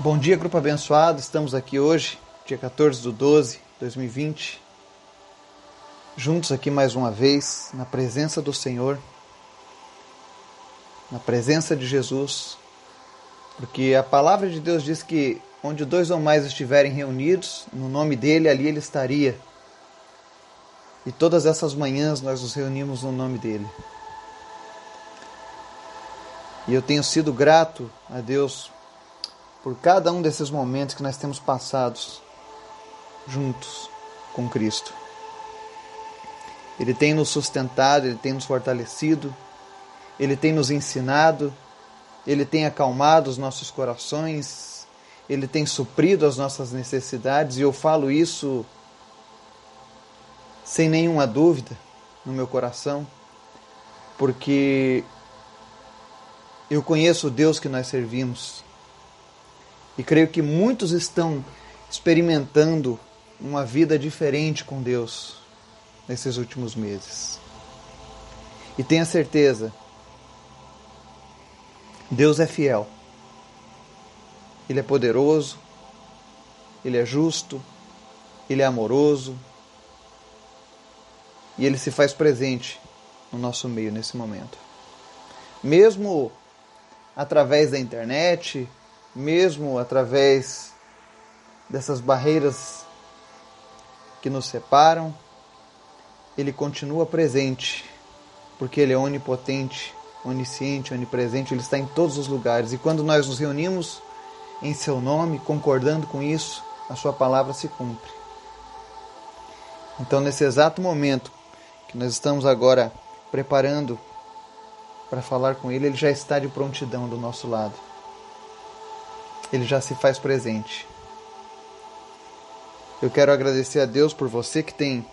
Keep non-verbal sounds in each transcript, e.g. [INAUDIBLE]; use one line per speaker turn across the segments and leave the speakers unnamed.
Bom dia, grupo abençoado. Estamos aqui hoje, dia 14 de 12 de 2020, juntos aqui mais uma vez, na presença do Senhor, na presença de Jesus, porque a palavra de Deus diz que onde dois ou mais estiverem reunidos, no nome dele, ali ele estaria. E todas essas manhãs nós nos reunimos no nome dele. E eu tenho sido grato a Deus por cada um desses momentos que nós temos passados juntos com Cristo. Ele tem nos sustentado, ele tem nos fortalecido, ele tem nos ensinado, ele tem acalmado os nossos corações, ele tem suprido as nossas necessidades e eu falo isso sem nenhuma dúvida no meu coração, porque eu conheço o Deus que nós servimos e creio que muitos estão experimentando uma vida diferente com Deus nesses últimos meses. E tenha certeza, Deus é fiel. Ele é poderoso, ele é justo, ele é amoroso e ele se faz presente no nosso meio nesse momento. Mesmo através da internet, mesmo através dessas barreiras que nos separam, Ele continua presente, porque Ele é onipotente, onisciente, onipresente, Ele está em todos os lugares. E quando nós nos reunimos em Seu nome, concordando com isso, a Sua palavra se cumpre. Então, nesse exato momento que nós estamos agora preparando para falar com Ele, Ele já está de prontidão do nosso lado ele já se faz presente. Eu quero agradecer a Deus por você que tem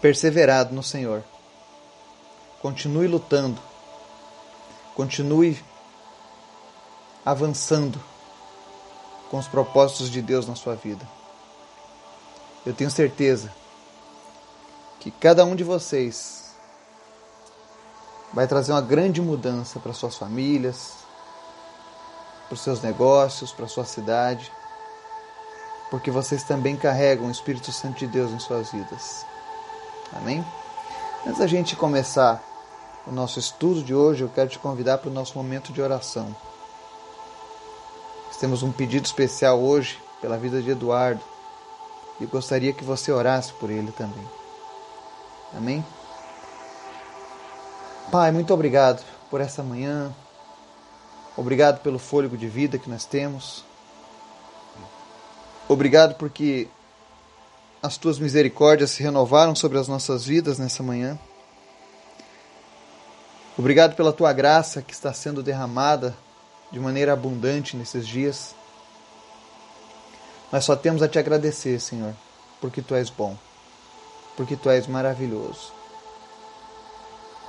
perseverado no Senhor. Continue lutando. Continue avançando com os propósitos de Deus na sua vida. Eu tenho certeza que cada um de vocês vai trazer uma grande mudança para suas famílias, para os seus negócios, para a sua cidade, porque vocês também carregam o Espírito Santo de Deus em suas vidas. Amém? Antes da gente começar o nosso estudo de hoje, eu quero te convidar para o nosso momento de oração. Nós temos um pedido especial hoje pela vida de Eduardo e gostaria que você orasse por ele também. Amém? Pai, muito obrigado por essa manhã, Obrigado pelo fôlego de vida que nós temos. Obrigado porque as tuas misericórdias se renovaram sobre as nossas vidas nessa manhã. Obrigado pela tua graça que está sendo derramada de maneira abundante nesses dias. Nós só temos a te agradecer, Senhor, porque tu és bom, porque tu és maravilhoso.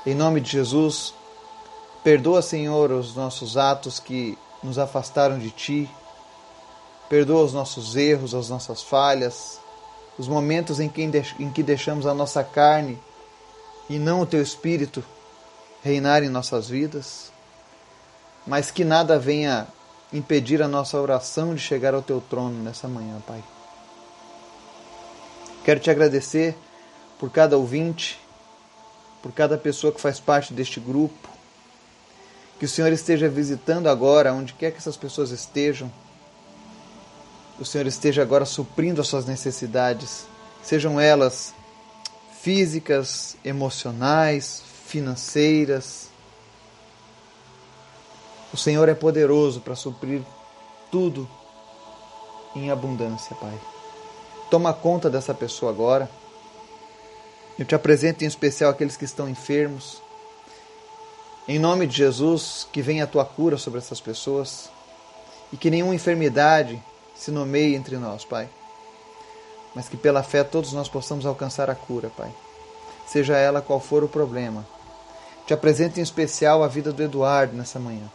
Em nome de Jesus, Perdoa, Senhor, os nossos atos que nos afastaram de Ti. Perdoa os nossos erros, as nossas falhas, os momentos em que, deixamos a nossa carne e não o Teu Espírito reinar em nossas vidas. Mas que nada venha impedir a nossa oração de chegar ao Teu trono nessa manhã, Pai. Quero te agradecer por cada ouvinte, por cada pessoa que faz parte deste grupo, que o Senhor esteja visitando agora, onde quer que essas pessoas estejam. O Senhor esteja agora suprindo as suas necessidades, sejam elas físicas, emocionais, financeiras. O Senhor é poderoso para suprir tudo em abundância, Pai. Toma conta dessa pessoa agora. Eu te apresento em especial aqueles que estão enfermos, em nome de Jesus, que venha a tua cura sobre essas pessoas e que nenhuma enfermidade se nomeie entre nós, Pai. Mas que pela fé todos nós possamos alcançar a cura, Pai. Seja ela qual for o problema. Te apresento em especial a vida do Eduardo nessa manhã.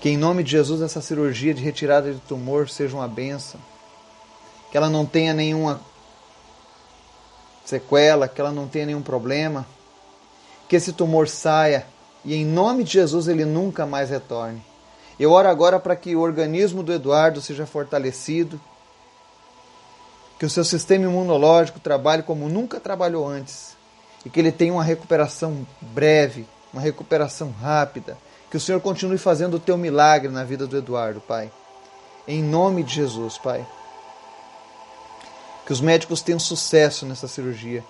Que em nome de Jesus essa cirurgia de retirada de tumor seja uma benção. Que ela não tenha nenhuma sequela, que ela não tenha nenhum problema que esse tumor saia e em nome de Jesus ele nunca mais retorne. Eu oro agora para que o organismo do Eduardo seja fortalecido, que o seu sistema imunológico trabalhe como nunca trabalhou antes e que ele tenha uma recuperação breve, uma recuperação rápida. Que o Senhor continue fazendo o teu milagre na vida do Eduardo, Pai. Em nome de Jesus, Pai. Que os médicos tenham sucesso nessa cirurgia.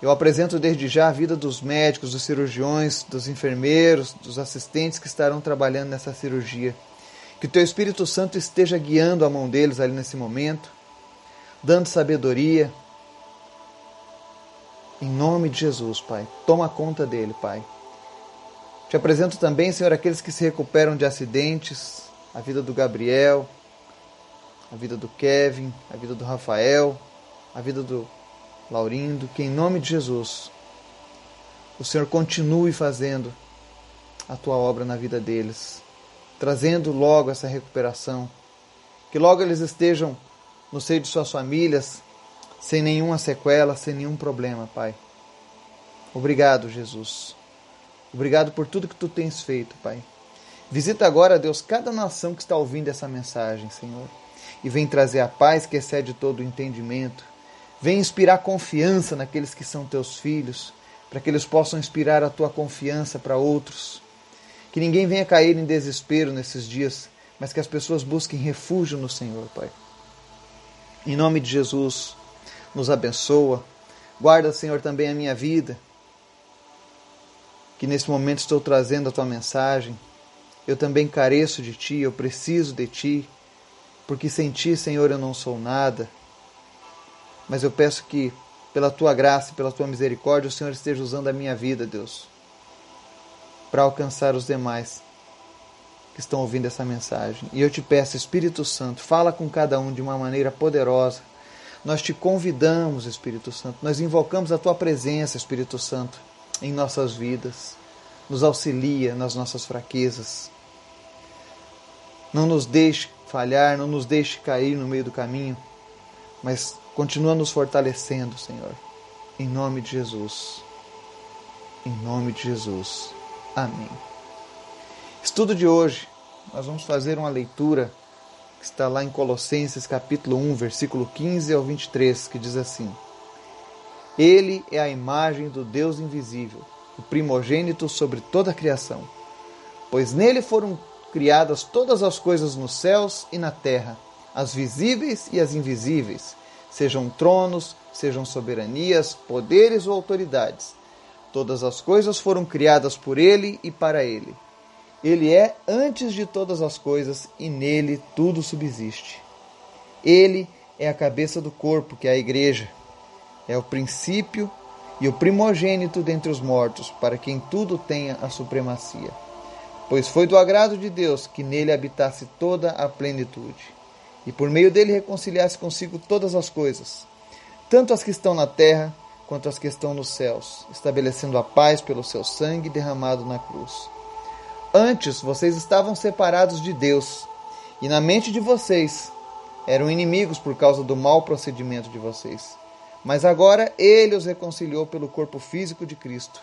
Eu apresento desde já a vida dos médicos, dos cirurgiões, dos enfermeiros, dos assistentes que estarão trabalhando nessa cirurgia. Que teu Espírito Santo esteja guiando a mão deles ali nesse momento, dando sabedoria. Em nome de Jesus, Pai. Toma conta dele, Pai. Te apresento também, Senhor, aqueles que se recuperam de acidentes, a vida do Gabriel, a vida do Kevin, a vida do Rafael, a vida do Laurindo, que em nome de Jesus o Senhor continue fazendo a tua obra na vida deles, trazendo logo essa recuperação, que logo eles estejam no seio de suas famílias, sem nenhuma sequela, sem nenhum problema, Pai. Obrigado, Jesus. Obrigado por tudo que tu tens feito, Pai. Visita agora, Deus, cada nação que está ouvindo essa mensagem, Senhor e vem trazer a paz que excede todo o entendimento. Vem inspirar confiança naqueles que são teus filhos, para que eles possam inspirar a tua confiança para outros. Que ninguém venha cair em desespero nesses dias, mas que as pessoas busquem refúgio no Senhor, Pai. Em nome de Jesus, nos abençoa. Guarda, Senhor, também a minha vida, que nesse momento estou trazendo a tua mensagem. Eu também careço de ti, eu preciso de ti porque sem ti, Senhor, eu não sou nada. Mas eu peço que, pela tua graça e pela tua misericórdia, o Senhor esteja usando a minha vida, Deus, para alcançar os demais que estão ouvindo essa mensagem. E eu te peço, Espírito Santo, fala com cada um de uma maneira poderosa. Nós te convidamos, Espírito Santo, nós invocamos a tua presença, Espírito Santo, em nossas vidas. Nos auxilia nas nossas fraquezas. Não nos deixe falhar, não nos deixe cair no meio do caminho, mas continua nos fortalecendo, Senhor. Em nome de Jesus. Em nome de Jesus. Amém. Estudo de hoje, nós vamos fazer uma leitura que está lá em Colossenses capítulo 1, versículo 15 ao 23, que diz assim: Ele é a imagem do Deus invisível, o primogênito sobre toda a criação, pois nele foram criadas todas as coisas nos céus e na terra, as visíveis e as invisíveis, sejam tronos, sejam soberanias, poderes ou autoridades. Todas as coisas foram criadas por ele e para ele. Ele é antes de todas as coisas e nele tudo subsiste. Ele é a cabeça do corpo, que é a igreja. É o princípio e o primogênito dentre os mortos, para quem tudo tenha a supremacia pois foi do agrado de Deus que nele habitasse toda a plenitude, e por meio dele reconciliasse consigo todas as coisas, tanto as que estão na terra quanto as que estão nos céus, estabelecendo a paz pelo seu sangue derramado na cruz. Antes vocês estavam separados de Deus, e na mente de vocês eram inimigos por causa do mau procedimento de vocês. Mas agora ele os reconciliou pelo corpo físico de Cristo,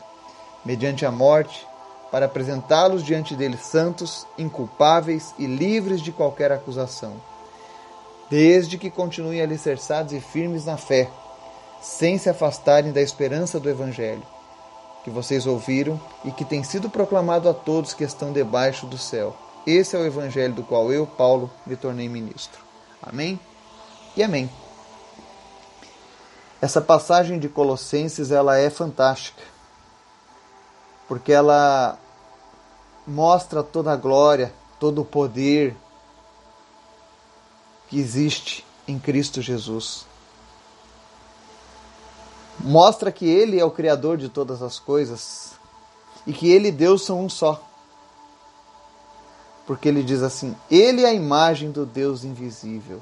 mediante a morte, para apresentá-los diante dele santos, inculpáveis e livres de qualquer acusação, desde que continuem alicerçados e firmes na fé, sem se afastarem da esperança do Evangelho, que vocês ouviram e que tem sido proclamado a todos que estão debaixo do céu. Esse é o Evangelho do qual eu, Paulo, me tornei ministro. Amém? E amém. Essa passagem de Colossenses ela é fantástica, porque ela mostra toda a glória, todo o poder que existe em Cristo Jesus. Mostra que Ele é o Criador de todas as coisas e que Ele e Deus são um só. Porque ele diz assim: Ele é a imagem do Deus invisível.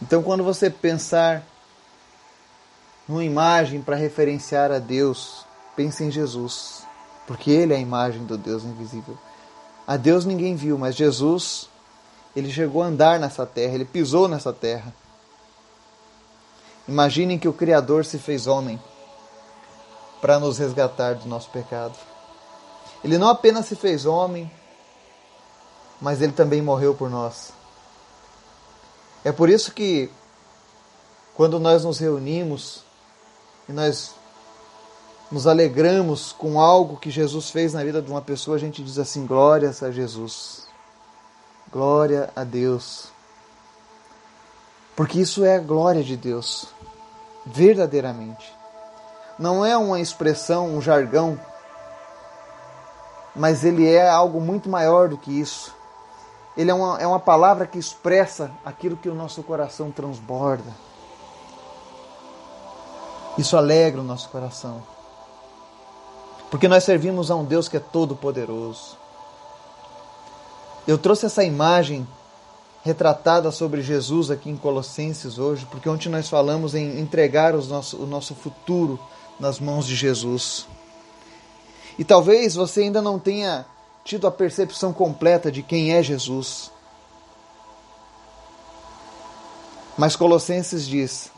Então, quando você pensar numa imagem para referenciar a Deus, pense em Jesus porque ele é a imagem do Deus invisível. A Deus ninguém viu, mas Jesus, ele chegou a andar nessa terra, ele pisou nessa terra. Imaginem que o Criador se fez homem para nos resgatar do nosso pecado. Ele não apenas se fez homem, mas ele também morreu por nós. É por isso que quando nós nos reunimos e nós nos alegramos com algo que Jesus fez na vida de uma pessoa, a gente diz assim: glórias a Jesus. Glória a Deus. Porque isso é a glória de Deus, verdadeiramente. Não é uma expressão, um jargão, mas ele é algo muito maior do que isso. Ele é uma, é uma palavra que expressa aquilo que o nosso coração transborda. Isso alegra o nosso coração. Porque nós servimos a um Deus que é todo-poderoso. Eu trouxe essa imagem retratada sobre Jesus aqui em Colossenses hoje, porque ontem nós falamos em entregar os nosso, o nosso futuro nas mãos de Jesus. E talvez você ainda não tenha tido a percepção completa de quem é Jesus. Mas Colossenses diz: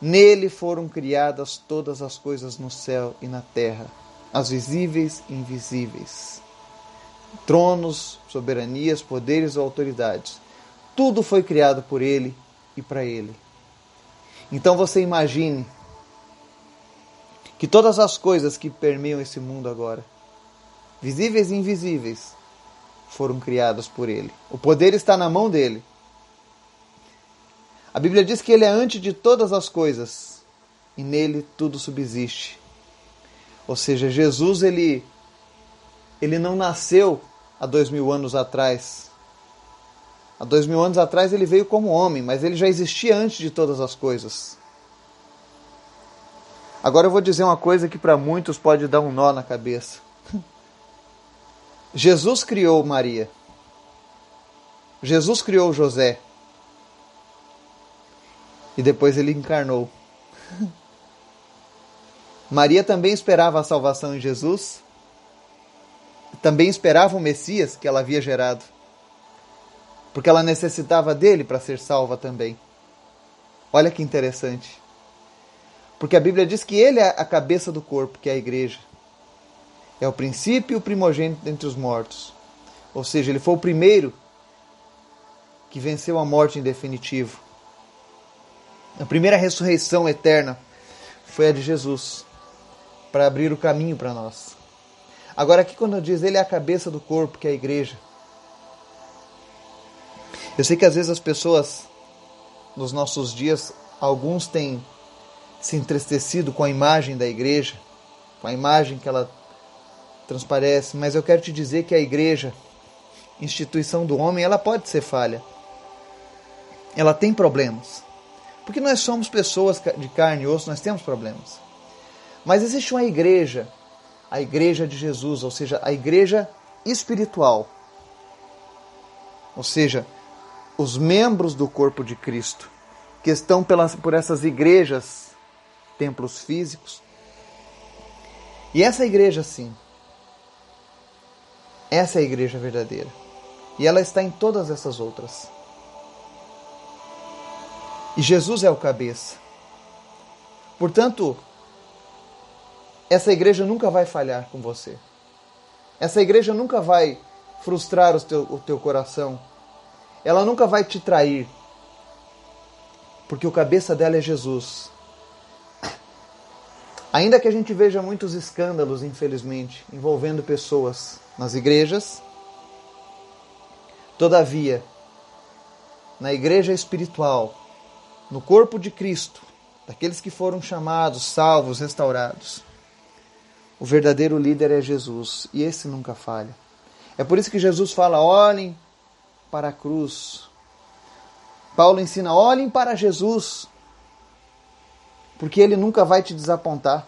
Nele foram criadas todas as coisas no céu e na terra, as visíveis e invisíveis. Tronos, soberanias, poderes ou autoridades. Tudo foi criado por ele e para ele. Então você imagine que todas as coisas que permeiam esse mundo agora, visíveis e invisíveis, foram criadas por ele. O poder está na mão dele. A Bíblia diz que ele é antes de todas as coisas e nele tudo subsiste. Ou seja, Jesus ele, ele não nasceu há dois mil anos atrás. Há dois mil anos atrás ele veio como homem, mas ele já existia antes de todas as coisas. Agora eu vou dizer uma coisa que para muitos pode dar um nó na cabeça. [LAUGHS] Jesus criou Maria. Jesus criou José e depois ele encarnou. [LAUGHS] Maria também esperava a salvação em Jesus, também esperava o Messias que ela havia gerado, porque ela necessitava dele para ser salva também. Olha que interessante. Porque a Bíblia diz que ele é a cabeça do corpo, que é a igreja. É o princípio e o primogênito entre os mortos. Ou seja, ele foi o primeiro que venceu a morte em definitivo. A primeira ressurreição eterna foi a de Jesus, para abrir o caminho para nós. Agora, aqui, quando diz ele é a cabeça do corpo, que é a igreja. Eu sei que às vezes as pessoas, nos nossos dias, alguns têm se entristecido com a imagem da igreja, com a imagem que ela transparece, mas eu quero te dizer que a igreja, instituição do homem, ela pode ser falha. Ela tem problemas. Porque nós somos pessoas de carne e osso, nós temos problemas. Mas existe uma igreja, a igreja de Jesus, ou seja, a igreja espiritual. Ou seja, os membros do corpo de Cristo, que estão pelas, por essas igrejas, templos físicos. E essa igreja, sim, essa é a igreja verdadeira. E ela está em todas essas outras. E Jesus é o cabeça. Portanto, essa igreja nunca vai falhar com você. Essa igreja nunca vai frustrar o teu, o teu coração. Ela nunca vai te trair. Porque o cabeça dela é Jesus. Ainda que a gente veja muitos escândalos, infelizmente, envolvendo pessoas nas igrejas, todavia, na igreja espiritual, no corpo de Cristo, daqueles que foram chamados, salvos, restaurados. O verdadeiro líder é Jesus e esse nunca falha. É por isso que Jesus fala: olhem para a cruz. Paulo ensina: olhem para Jesus, porque ele nunca vai te desapontar.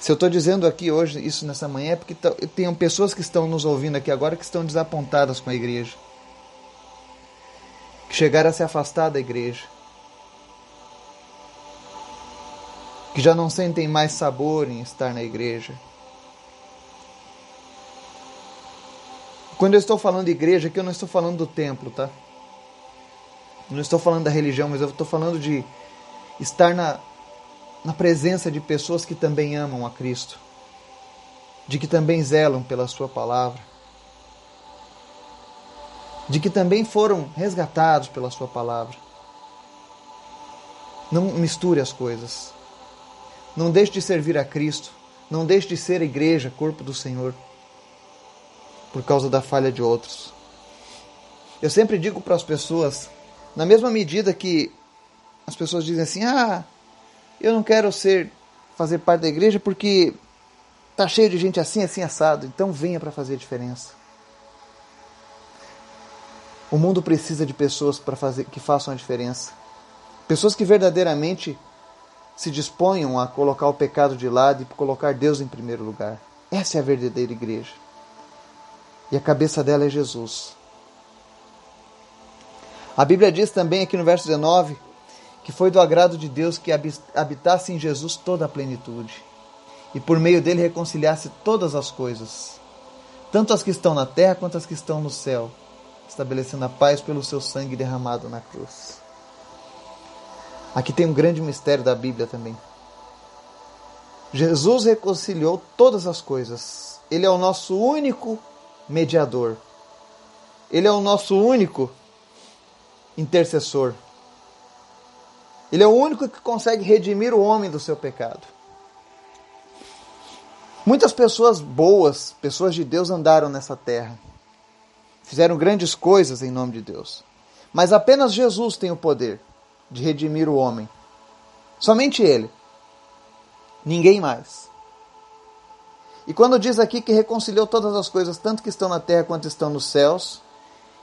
Se eu estou dizendo aqui hoje, isso nessa manhã, é porque tem pessoas que estão nos ouvindo aqui agora que estão desapontadas com a igreja que chegaram a se afastar da igreja, que já não sentem mais sabor em estar na igreja. Quando eu estou falando de igreja, aqui eu não estou falando do templo, tá? Não estou falando da religião, mas eu estou falando de estar na, na presença de pessoas que também amam a Cristo, de que também zelam pela Sua palavra, de que também foram resgatados pela Sua palavra. Não misture as coisas. Não deixe de servir a Cristo. Não deixe de ser igreja, corpo do Senhor, por causa da falha de outros. Eu sempre digo para as pessoas, na mesma medida que as pessoas dizem assim: "Ah, eu não quero ser fazer parte da igreja porque tá cheio de gente assim, assim assado". Então venha para fazer diferença. O mundo precisa de pessoas para fazer que façam a diferença. Pessoas que verdadeiramente se disponham a colocar o pecado de lado e colocar Deus em primeiro lugar. Essa é a verdadeira igreja. E a cabeça dela é Jesus. A Bíblia diz também aqui no verso 19 que foi do agrado de Deus que habitasse em Jesus toda a plenitude e por meio dele reconciliasse todas as coisas, tanto as que estão na terra quanto as que estão no céu, estabelecendo a paz pelo seu sangue derramado na cruz. Aqui tem um grande mistério da Bíblia também. Jesus reconciliou todas as coisas. Ele é o nosso único mediador. Ele é o nosso único intercessor. Ele é o único que consegue redimir o homem do seu pecado. Muitas pessoas boas, pessoas de Deus, andaram nessa terra. Fizeram grandes coisas em nome de Deus. Mas apenas Jesus tem o poder de redimir o homem. Somente Ele. Ninguém mais. E quando diz aqui que reconciliou todas as coisas, tanto que estão na terra quanto estão nos céus,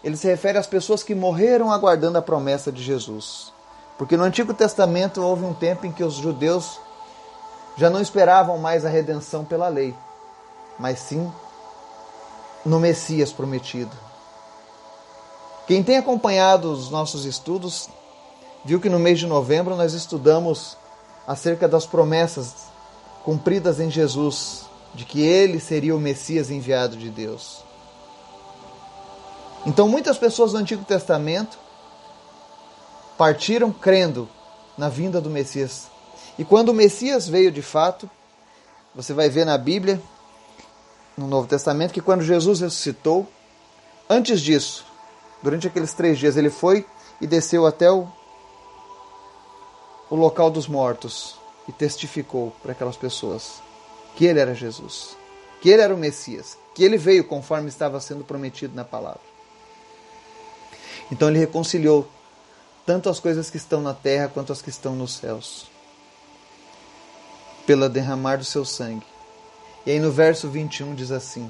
ele se refere às pessoas que morreram aguardando a promessa de Jesus. Porque no Antigo Testamento houve um tempo em que os judeus já não esperavam mais a redenção pela lei, mas sim no Messias prometido. Quem tem acompanhado os nossos estudos viu que no mês de novembro nós estudamos acerca das promessas cumpridas em Jesus, de que ele seria o Messias enviado de Deus. Então, muitas pessoas do Antigo Testamento partiram crendo na vinda do Messias. E quando o Messias veio de fato, você vai ver na Bíblia, no Novo Testamento, que quando Jesus ressuscitou, antes disso, durante aqueles três dias, ele foi e desceu até o o local dos mortos e testificou para aquelas pessoas que ele era Jesus, que ele era o Messias, que ele veio conforme estava sendo prometido na palavra. Então ele reconciliou tanto as coisas que estão na terra quanto as que estão nos céus, pela derramar do seu sangue. E aí no verso 21 diz assim: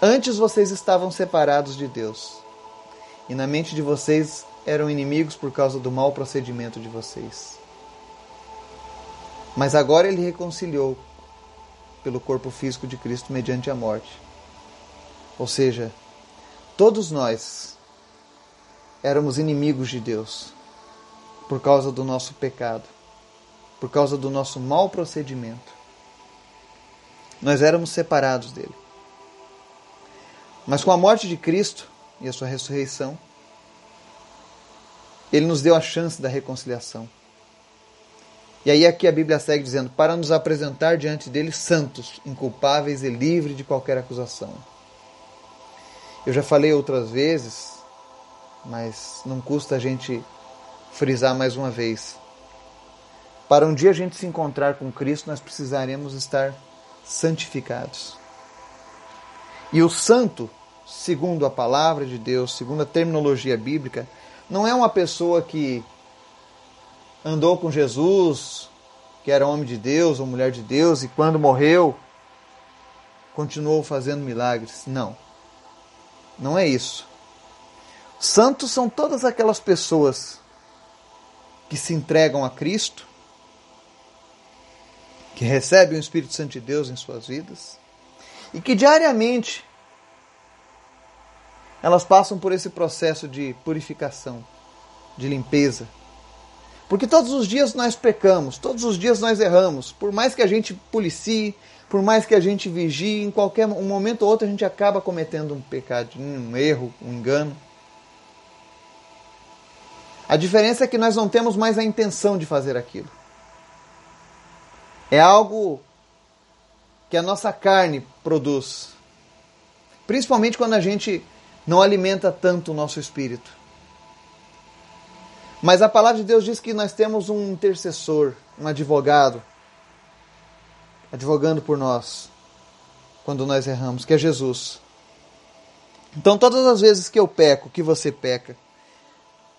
Antes vocês estavam separados de Deus, e na mente de vocês eram inimigos por causa do mau procedimento de vocês. Mas agora ele reconciliou pelo corpo físico de Cristo mediante a morte. Ou seja, todos nós éramos inimigos de Deus por causa do nosso pecado, por causa do nosso mau procedimento. Nós éramos separados dele. Mas com a morte de Cristo e a sua ressurreição, ele nos deu a chance da reconciliação. E aí aqui a Bíblia segue dizendo: para nos apresentar diante dele santos, inculpáveis e livres de qualquer acusação. Eu já falei outras vezes, mas não custa a gente frisar mais uma vez. Para um dia a gente se encontrar com Cristo, nós precisaremos estar santificados. E o santo, segundo a palavra de Deus, segundo a terminologia bíblica, não é uma pessoa que andou com Jesus, que era homem de Deus ou mulher de Deus, e quando morreu continuou fazendo milagres. Não. Não é isso. Santos são todas aquelas pessoas que se entregam a Cristo, que recebem o Espírito Santo de Deus em suas vidas e que diariamente elas passam por esse processo de purificação, de limpeza. Porque todos os dias nós pecamos, todos os dias nós erramos. Por mais que a gente policie, por mais que a gente vigie, em qualquer um momento ou outro a gente acaba cometendo um pecadinho, um erro, um engano. A diferença é que nós não temos mais a intenção de fazer aquilo. É algo que a nossa carne produz. Principalmente quando a gente não alimenta tanto o nosso espírito. Mas a palavra de Deus diz que nós temos um intercessor, um advogado, advogando por nós quando nós erramos, que é Jesus. Então, todas as vezes que eu peco, que você peca,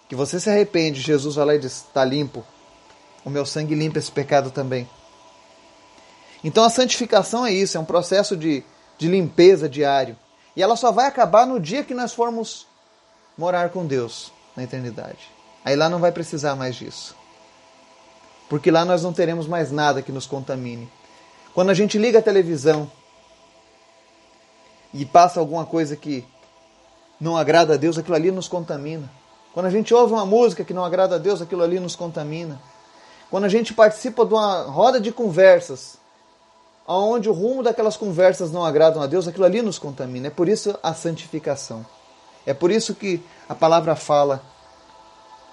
que você se arrepende, Jesus vai lá e diz: está limpo. O meu sangue limpa esse pecado também. Então, a santificação é isso, é um processo de, de limpeza diário. E ela só vai acabar no dia que nós formos morar com Deus na eternidade. Aí lá não vai precisar mais disso. Porque lá nós não teremos mais nada que nos contamine. Quando a gente liga a televisão e passa alguma coisa que não agrada a Deus, aquilo ali nos contamina. Quando a gente ouve uma música que não agrada a Deus, aquilo ali nos contamina. Quando a gente participa de uma roda de conversas onde o rumo daquelas conversas não agradam a Deus, aquilo ali nos contamina. É por isso a santificação. É por isso que a palavra fala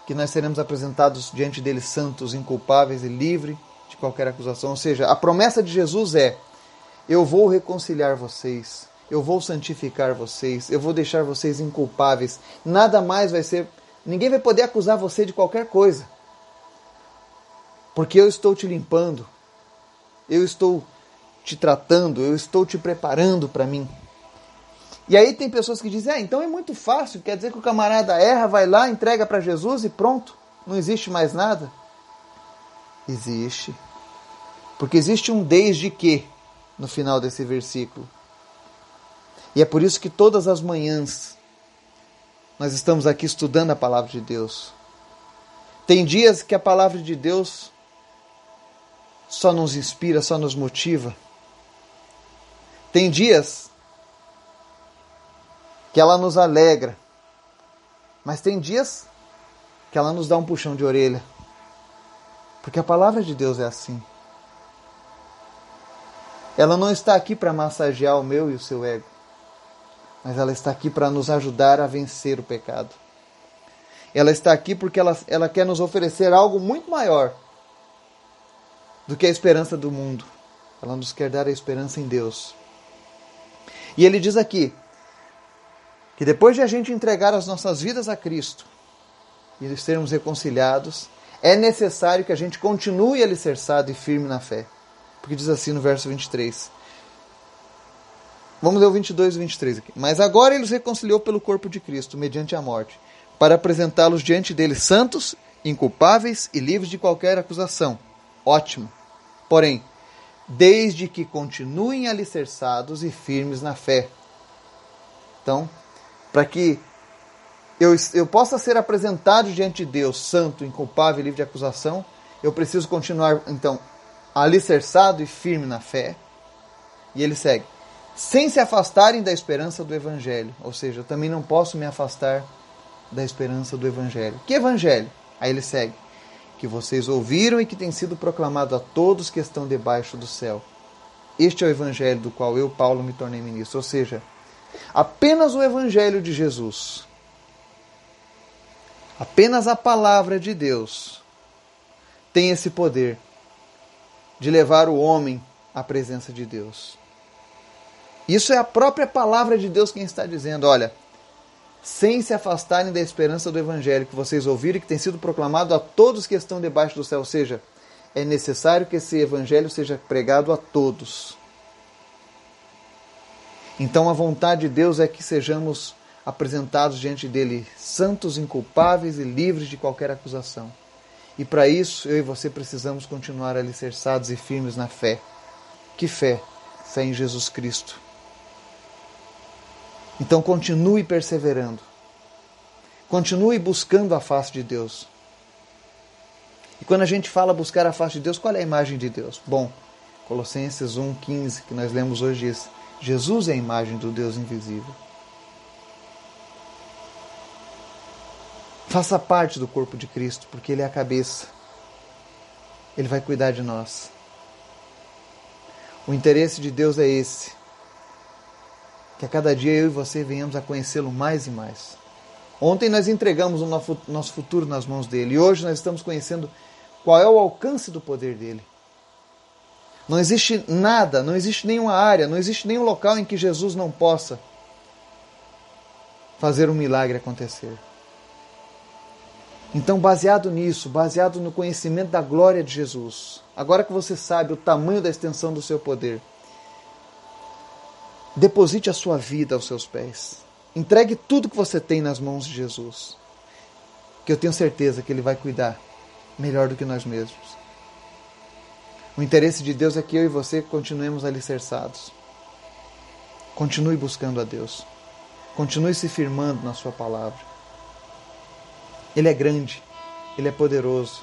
que nós seremos apresentados diante dele santos, inculpáveis e livres de qualquer acusação. Ou seja, a promessa de Jesus é: eu vou reconciliar vocês, eu vou santificar vocês, eu vou deixar vocês inculpáveis. Nada mais vai ser, ninguém vai poder acusar você de qualquer coisa. Porque eu estou te limpando. Eu estou te tratando, eu estou te preparando para mim. E aí tem pessoas que dizem: ah, então é muito fácil, quer dizer que o camarada erra, vai lá, entrega para Jesus e pronto, não existe mais nada. Existe. Porque existe um desde que no final desse versículo. E é por isso que todas as manhãs nós estamos aqui estudando a palavra de Deus. Tem dias que a palavra de Deus só nos inspira, só nos motiva. Tem dias que ela nos alegra, mas tem dias que ela nos dá um puxão de orelha. Porque a palavra de Deus é assim. Ela não está aqui para massagear o meu e o seu ego, mas ela está aqui para nos ajudar a vencer o pecado. Ela está aqui porque ela, ela quer nos oferecer algo muito maior do que a esperança do mundo. Ela nos quer dar a esperança em Deus. E ele diz aqui que depois de a gente entregar as nossas vidas a Cristo e sermos reconciliados, é necessário que a gente continue alicerçado e firme na fé. Porque diz assim no verso 23. Vamos ler o 22 e 23 aqui. Mas agora ele os reconciliou pelo corpo de Cristo, mediante a morte, para apresentá-los diante dele santos, inculpáveis e livres de qualquer acusação. Ótimo. Porém, desde que continuem alicerçados e firmes na fé. Então, para que eu, eu possa ser apresentado diante de Deus, santo, inculpável e livre de acusação, eu preciso continuar, então, alicerçado e firme na fé. E ele segue: sem se afastarem da esperança do Evangelho. Ou seja, eu também não posso me afastar da esperança do Evangelho. Que Evangelho? Aí ele segue: que vocês ouviram e que tem sido proclamado a todos que estão debaixo do céu. Este é o evangelho do qual eu, Paulo, me tornei ministro. Ou seja, apenas o evangelho de Jesus, apenas a palavra de Deus tem esse poder de levar o homem à presença de Deus. Isso é a própria palavra de Deus quem está dizendo: olha, sem se afastarem da esperança do Evangelho que vocês ouviram e que tem sido proclamado a todos que estão debaixo do céu. Ou seja, é necessário que esse Evangelho seja pregado a todos. Então a vontade de Deus é que sejamos apresentados diante dele santos, inculpáveis e livres de qualquer acusação. E para isso, eu e você precisamos continuar alicerçados e firmes na fé. Que fé? Fé em Jesus Cristo. Então continue perseverando. Continue buscando a face de Deus. E quando a gente fala buscar a face de Deus, qual é a imagem de Deus? Bom, Colossenses 1,15, que nós lemos hoje, diz: Jesus é a imagem do Deus invisível. Faça parte do corpo de Cristo, porque Ele é a cabeça. Ele vai cuidar de nós. O interesse de Deus é esse que a cada dia eu e você venhamos a conhecê-lo mais e mais. Ontem nós entregamos o nosso futuro nas mãos dele e hoje nós estamos conhecendo qual é o alcance do poder dele. Não existe nada, não existe nenhuma área, não existe nenhum local em que Jesus não possa fazer um milagre acontecer. Então, baseado nisso, baseado no conhecimento da glória de Jesus, agora que você sabe o tamanho da extensão do seu poder, deposite a sua vida aos seus pés. Entregue tudo que você tem nas mãos de Jesus, que eu tenho certeza que Ele vai cuidar melhor do que nós mesmos. O interesse de Deus é que eu e você continuemos alicerçados. Continue buscando a Deus. Continue se firmando na Sua palavra. Ele é grande, Ele é poderoso.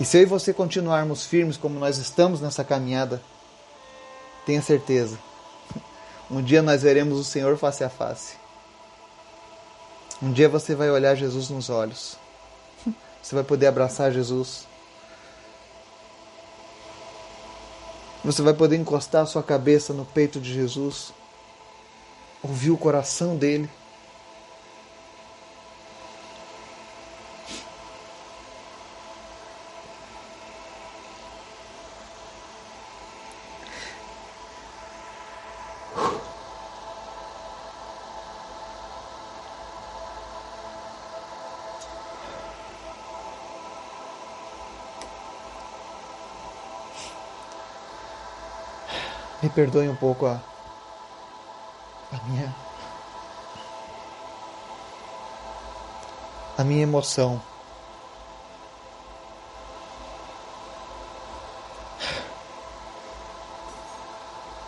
E se eu e você continuarmos firmes como nós estamos nessa caminhada, tenha certeza, um dia nós veremos o Senhor face a face. Um dia você vai olhar Jesus nos olhos. Você vai poder abraçar Jesus. Você vai poder encostar a sua cabeça no peito de Jesus. Ouvir o coração dele. Me perdoe um pouco a, a minha a minha emoção.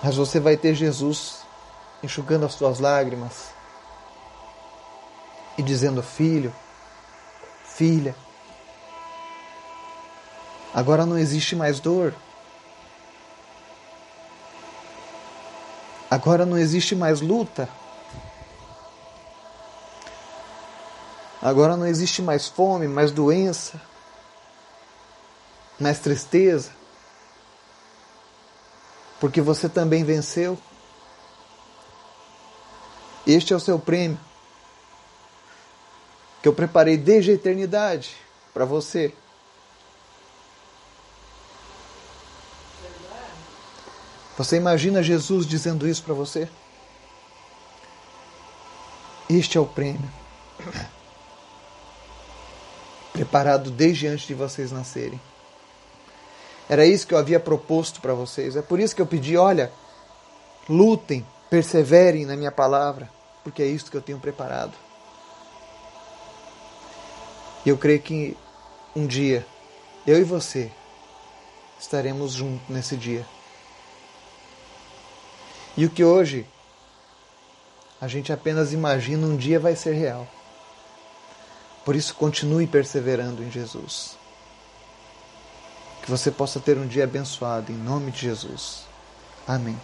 Mas você vai ter Jesus enxugando as suas lágrimas e dizendo: Filho, filha, agora não existe mais dor. Agora não existe mais luta. Agora não existe mais fome, mais doença, mais tristeza. Porque você também venceu. Este é o seu prêmio que eu preparei desde a eternidade para você. Você imagina Jesus dizendo isso para você? Este é o prêmio. Preparado desde antes de vocês nascerem. Era isso que eu havia proposto para vocês. É por isso que eu pedi: olha, lutem, perseverem na minha palavra, porque é isso que eu tenho preparado. E eu creio que um dia, eu e você, estaremos juntos nesse dia. E o que hoje a gente apenas imagina um dia vai ser real. Por isso, continue perseverando em Jesus. Que você possa ter um dia abençoado, em nome de Jesus. Amém.